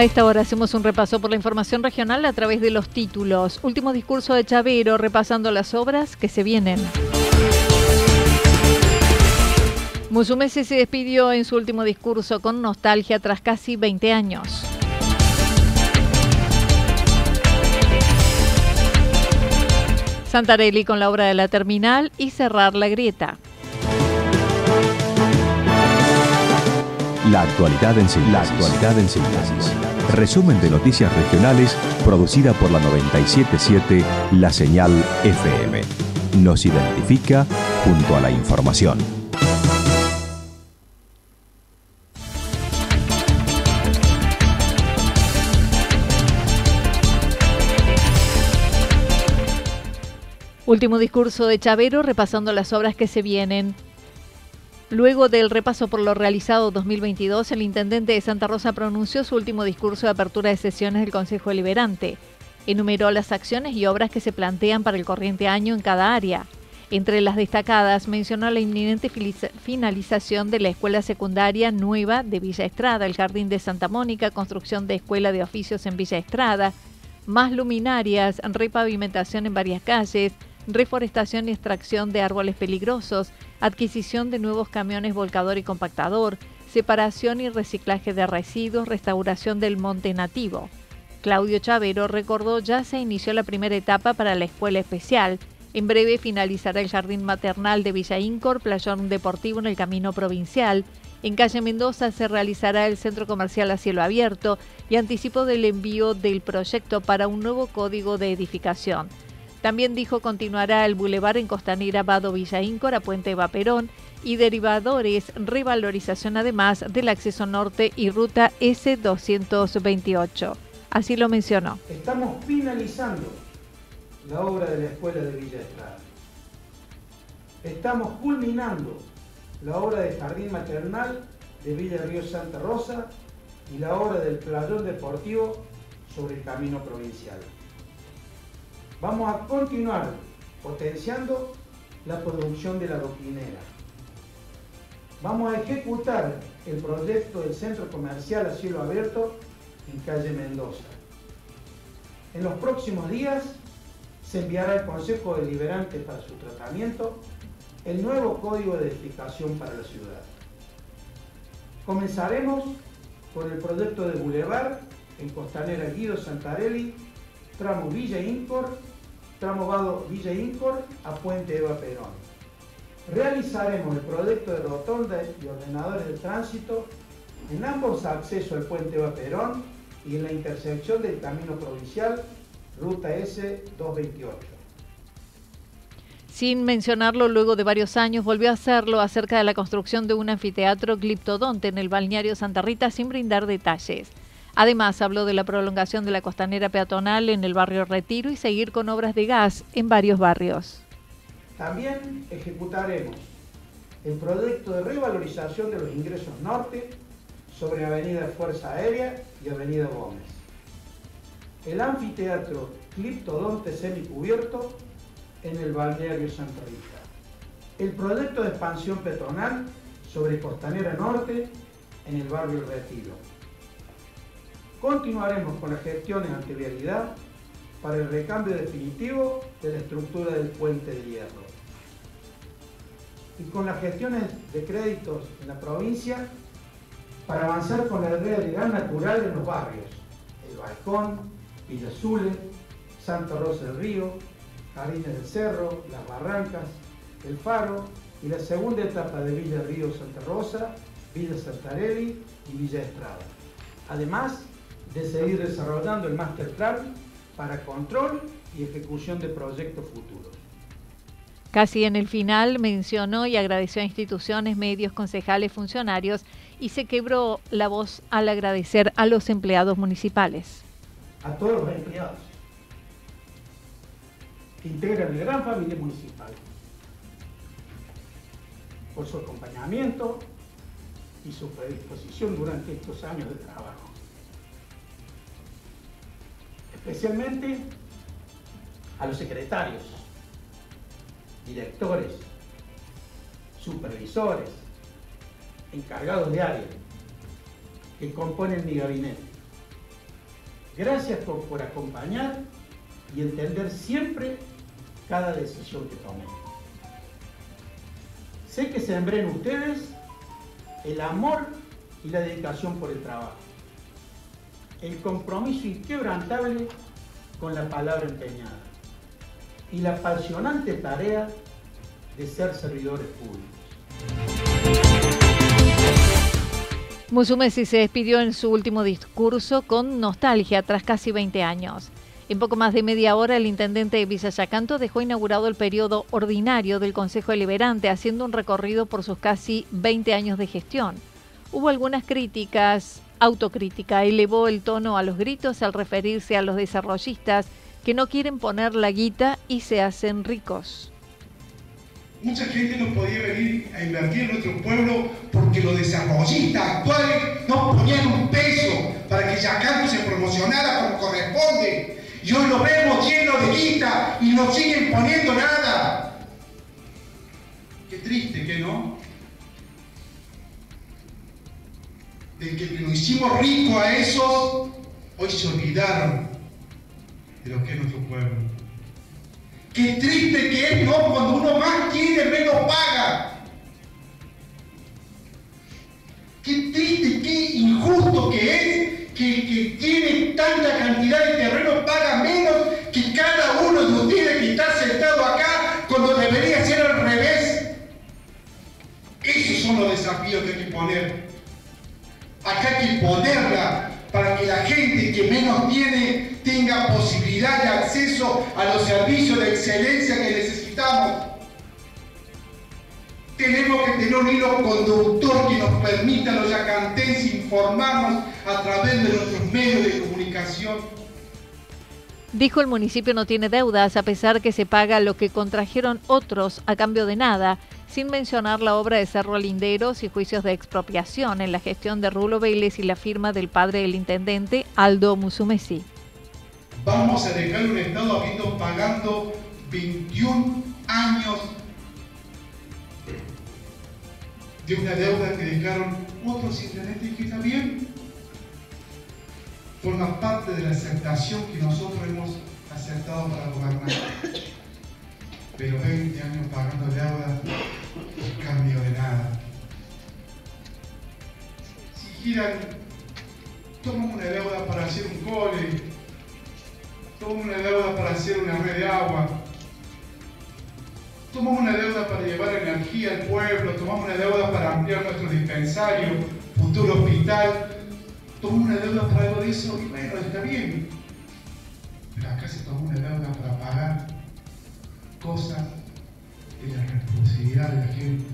A esta hora hacemos un repaso por la información regional a través de los títulos. Último discurso de Chavero repasando las obras que se vienen. Musumesi se despidió en su último discurso con nostalgia tras casi 20 años. Santarelli con la obra de la terminal y cerrar la grieta. La actualidad en síntesis. La actualidad en síntesis. Resumen de noticias regionales producida por la 977 La Señal FM. Nos identifica junto a la información. Último discurso de Chavero repasando las obras que se vienen. Luego del repaso por lo realizado 2022, el intendente de Santa Rosa pronunció su último discurso de apertura de sesiones del Consejo Deliberante. Enumeró las acciones y obras que se plantean para el corriente año en cada área. Entre las destacadas mencionó la inminente finalización de la escuela secundaria nueva de Villa Estrada, el Jardín de Santa Mónica, construcción de escuela de oficios en Villa Estrada, más luminarias, repavimentación en varias calles, reforestación y extracción de árboles peligrosos, adquisición de nuevos camiones volcador y compactador, separación y reciclaje de residuos, restauración del monte nativo. Claudio Chavero recordó ya se inició la primera etapa para la escuela especial. En breve finalizará el jardín maternal de Villa Incor, playón deportivo en el camino provincial. En calle Mendoza se realizará el centro comercial a cielo abierto y anticipo del envío del proyecto para un nuevo código de edificación. También dijo continuará el bulevar en Costanera Vado Villa Íncora, Puente Vaperón y derivadores, revalorización además del acceso norte y ruta S228. Así lo mencionó. Estamos finalizando la obra de la escuela de Villa Estrada. Estamos culminando la obra del jardín maternal de Villa Río Santa Rosa y la obra del playón deportivo sobre el camino provincial. Vamos a continuar potenciando la producción de la doctrinera. Vamos a ejecutar el proyecto del centro comercial a cielo abierto en calle Mendoza. En los próximos días se enviará al Consejo Deliberante para su tratamiento el nuevo código de edificación para la ciudad. Comenzaremos con el proyecto de Boulevard en Costanera Guido Santarelli tramo Villa Incor, tramo Vado Villa Incor a Puente Eva Perón. Realizaremos el proyecto de rotonda y ordenadores de tránsito en ambos accesos al Puente Eva Perón y en la intersección del camino provincial Ruta S 228. Sin mencionarlo, luego de varios años volvió a hacerlo acerca de la construcción de un anfiteatro gliptodonte en el balneario Santa Rita sin brindar detalles. Además, habló de la prolongación de la costanera peatonal en el barrio Retiro y seguir con obras de gas en varios barrios. También ejecutaremos el proyecto de revalorización de los ingresos norte sobre Avenida Fuerza Aérea y Avenida Gómez. El anfiteatro Cliptodonte semicubierto en el balneario Santa Rita. El proyecto de expansión peatonal sobre Costanera Norte en el barrio Retiro. Continuaremos con las gestiones antivialidad para el recambio definitivo de la estructura del puente de hierro. Y con las gestiones de créditos en la provincia para avanzar con la realidad natural en los barrios. El Balcón, Villa Azule, Santa Rosa del Río, Jardines del Cerro, Las Barrancas, El Faro y la segunda etapa de Villa Río Santa Rosa, Villa Sartarelli y Villa Estrada. Además de seguir desarrollando el Master Plan para control y ejecución de proyectos futuros. Casi en el final mencionó y agradeció a instituciones, medios, concejales, funcionarios y se quebró la voz al agradecer a los empleados municipales. A todos los empleados que integran la gran familia municipal, por su acompañamiento y su predisposición durante estos años de trabajo. Especialmente a los secretarios, directores, supervisores, encargados de área que componen mi gabinete. Gracias por, por acompañar y entender siempre cada decisión que tomé. Sé que sembré en ustedes el amor y la dedicación por el trabajo, el compromiso inquebrantable con la palabra empeñada y la apasionante tarea de ser servidores públicos. Musumesi se despidió en su último discurso con nostalgia tras casi 20 años. En poco más de media hora, el intendente de Villayacanto dejó inaugurado el periodo ordinario del Consejo Deliberante, haciendo un recorrido por sus casi 20 años de gestión. Hubo algunas críticas, autocrítica, elevó el tono a los gritos al referirse a los desarrollistas que no quieren poner la guita y se hacen ricos. Mucha gente no podía venir a invertir en nuestro pueblo porque los desarrollistas actuales no ponían un peso para que Yacanto se promocionara como corresponde. Y hoy lo vemos lleno de guita y no siguen poniendo nada. Qué triste que no. De que nos hicimos ricos a esos, hoy se olvidaron de lo que es nuestro pueblo. Qué triste que es, ¿no? Cuando uno más quiere, menos paga. Qué triste, qué injusto que es que que tiene tanta cantidad de terreno paga menos que cada uno de ustedes que está sentado acá cuando debería ser al revés. Esos son los desafíos que hay que poner. Acá hay que ponerla para que la gente que menos tiene tenga posibilidad de acceso a los servicios de excelencia que necesitamos. Tenemos que tener un hilo conductor que nos permita a los yacantenses informarnos a través de nuestros medios de comunicación. Dijo el municipio no tiene deudas a pesar que se paga lo que contrajeron otros a cambio de nada, sin mencionar la obra de Cerro Linderos y juicios de expropiación en la gestión de Rulo Vélez y la firma del padre del intendente, Aldo Musumesi. Vamos a dejar un Estado habiendo pagando 21 años de una deuda que dejaron otros intendentes que bien. Forma parte de la aceptación que nosotros hemos aceptado para gobernar. Pero 20 años pagando deuda, cambio de nada. Si giran, toman una deuda para hacer un cole, tomamos una deuda para hacer una red de agua, tomamos una deuda para llevar energía al pueblo, tomamos una deuda para ampliar nuestro dispensario, futuro hospital, tomamos una deuda para algo de eso y bueno, está bien. Pero acá se tomó una deuda para pagar cosas de la responsabilidad de la gente.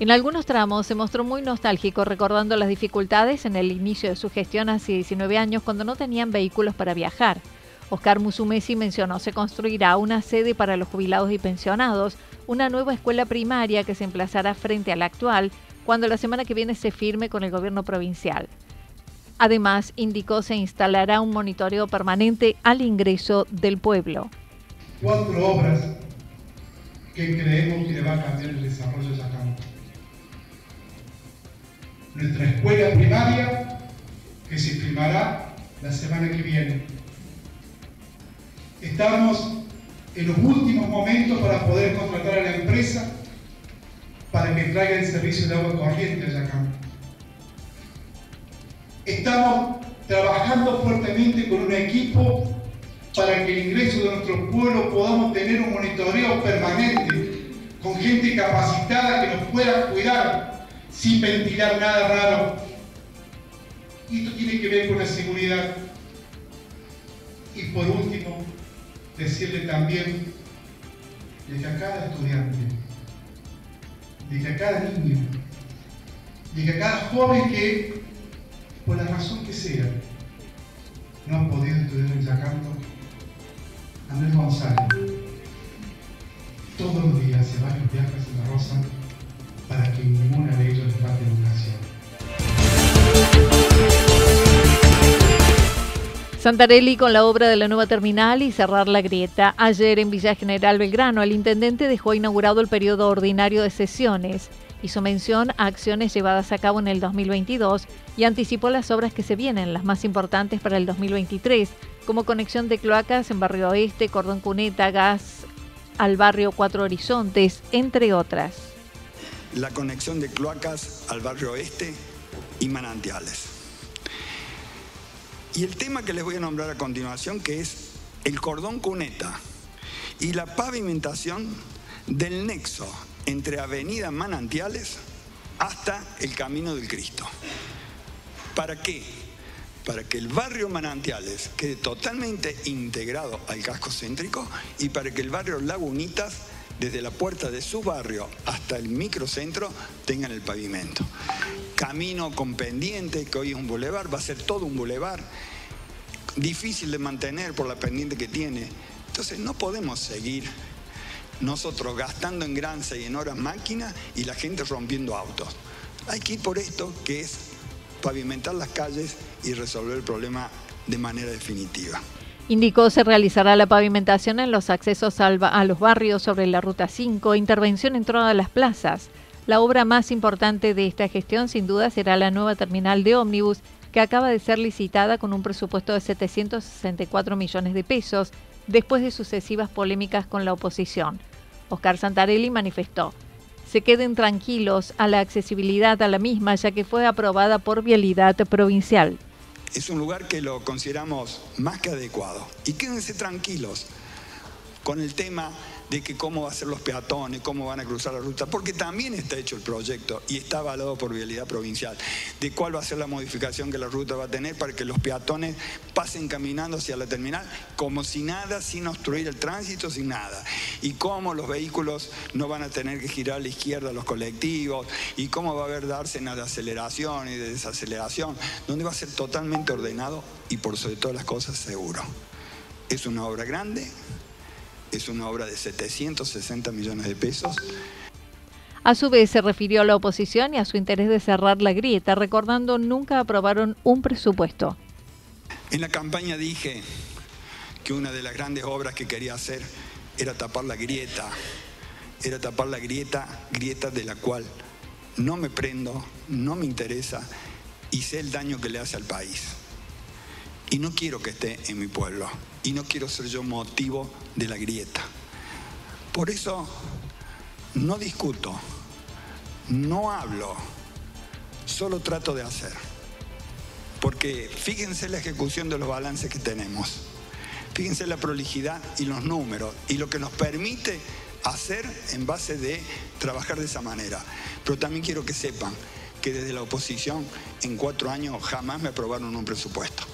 En algunos tramos se mostró muy nostálgico recordando las dificultades en el inicio de su gestión hace 19 años cuando no tenían vehículos para viajar. Oscar Musumesi mencionó se construirá una sede para los jubilados y pensionados, una nueva escuela primaria que se emplazará frente a la actual cuando la semana que viene se firme con el gobierno provincial. Además, indicó se instalará un monitoreo permanente al ingreso del pueblo. Cuatro obras que creemos que le va a cambiar el desarrollo de Yacampo. Nuestra escuela primaria, que se firmará la semana que viene. Estamos en los últimos momentos para poder contratar a la empresa para que traiga el servicio de agua corriente a Yacampo. Estamos trabajando fuertemente con un equipo para que el ingreso de nuestro pueblo podamos tener un monitoreo permanente con gente capacitada que nos pueda cuidar sin ventilar nada raro. Y esto tiene que ver con la seguridad. Y por último, decirle también de que a cada estudiante, de que a cada niño, de que a cada joven que, por la razón que sea, no ha podido estudiar en Yacanto, Andrés González, todos los días se varios viajes en la Rosa para que ninguna de ellos les falte educación. Santarelli con la obra de la nueva terminal y cerrar la grieta. Ayer en Villa General Belgrano, el intendente dejó inaugurado el periodo ordinario de sesiones. Hizo mención a acciones llevadas a cabo en el 2022 y anticipó las obras que se vienen, las más importantes para el 2023, como conexión de cloacas en Barrio Oeste, Cordón Cuneta, gas al barrio Cuatro Horizontes, entre otras. La conexión de cloacas al barrio Oeste y manantiales. Y el tema que les voy a nombrar a continuación, que es el cordón cuneta y la pavimentación del nexo entre Avenida Manantiales hasta el Camino del Cristo. ¿Para qué? Para que el barrio Manantiales quede totalmente integrado al casco céntrico y para que el barrio Lagunitas, desde la puerta de su barrio hasta el microcentro, tengan el pavimento. Camino con pendiente, que hoy es un bulevar, va a ser todo un bulevar, difícil de mantener por la pendiente que tiene. Entonces no podemos seguir nosotros gastando en granza y en horas máquinas y la gente rompiendo autos. Hay que ir por esto, que es pavimentar las calles y resolver el problema de manera definitiva. Indicó se realizará la pavimentación en los accesos a los barrios sobre la Ruta 5, intervención en todas las plazas. La obra más importante de esta gestión sin duda será la nueva terminal de ómnibus que acaba de ser licitada con un presupuesto de 764 millones de pesos después de sucesivas polémicas con la oposición. Oscar Santarelli manifestó, se queden tranquilos a la accesibilidad a la misma ya que fue aprobada por Vialidad Provincial. Es un lugar que lo consideramos más que adecuado. Y quédense tranquilos con el tema de que cómo va a ser los peatones, cómo van a cruzar la ruta, porque también está hecho el proyecto y está avalado por Vialidad Provincial, de cuál va a ser la modificación que la ruta va a tener para que los peatones pasen caminando hacia la terminal como si nada, sin obstruir el tránsito, sin nada. Y cómo los vehículos no van a tener que girar a la izquierda los colectivos, y cómo va a haber dársenas de aceleración y de desaceleración, donde va a ser totalmente ordenado y por sobre todas las cosas seguro. Es una obra grande, es una obra de 760 millones de pesos. A su vez se refirió a la oposición y a su interés de cerrar la grieta, recordando nunca aprobaron un presupuesto. En la campaña dije que una de las grandes obras que quería hacer era tapar la grieta, era tapar la grieta, grieta de la cual no me prendo, no me interesa y sé el daño que le hace al país. Y no quiero que esté en mi pueblo. Y no quiero ser yo motivo de la grieta. Por eso no discuto, no hablo, solo trato de hacer. Porque fíjense la ejecución de los balances que tenemos. Fíjense la prolijidad y los números y lo que nos permite hacer en base de trabajar de esa manera. Pero también quiero que sepan que desde la oposición en cuatro años jamás me aprobaron un presupuesto.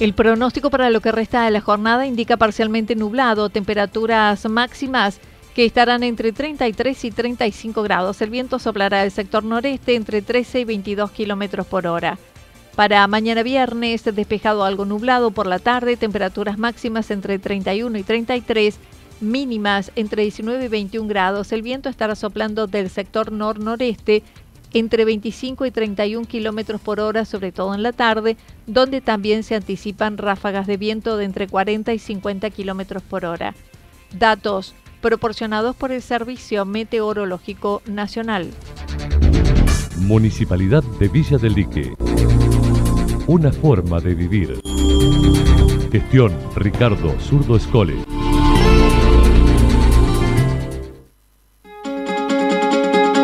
El pronóstico para lo que resta de la jornada indica parcialmente nublado, temperaturas máximas que estarán entre 33 y 35 grados. El viento soplará del sector noreste entre 13 y 22 kilómetros por hora. Para mañana viernes, despejado algo nublado por la tarde, temperaturas máximas entre 31 y 33, mínimas entre 19 y 21 grados. El viento estará soplando del sector nor-noreste entre 25 y 31 kilómetros por hora, sobre todo en la tarde, donde también se anticipan ráfagas de viento de entre 40 y 50 kilómetros por hora. Datos proporcionados por el Servicio Meteorológico Nacional. Municipalidad de Villa del Lique. Una forma de vivir. Gestión Ricardo Zurdo Escole.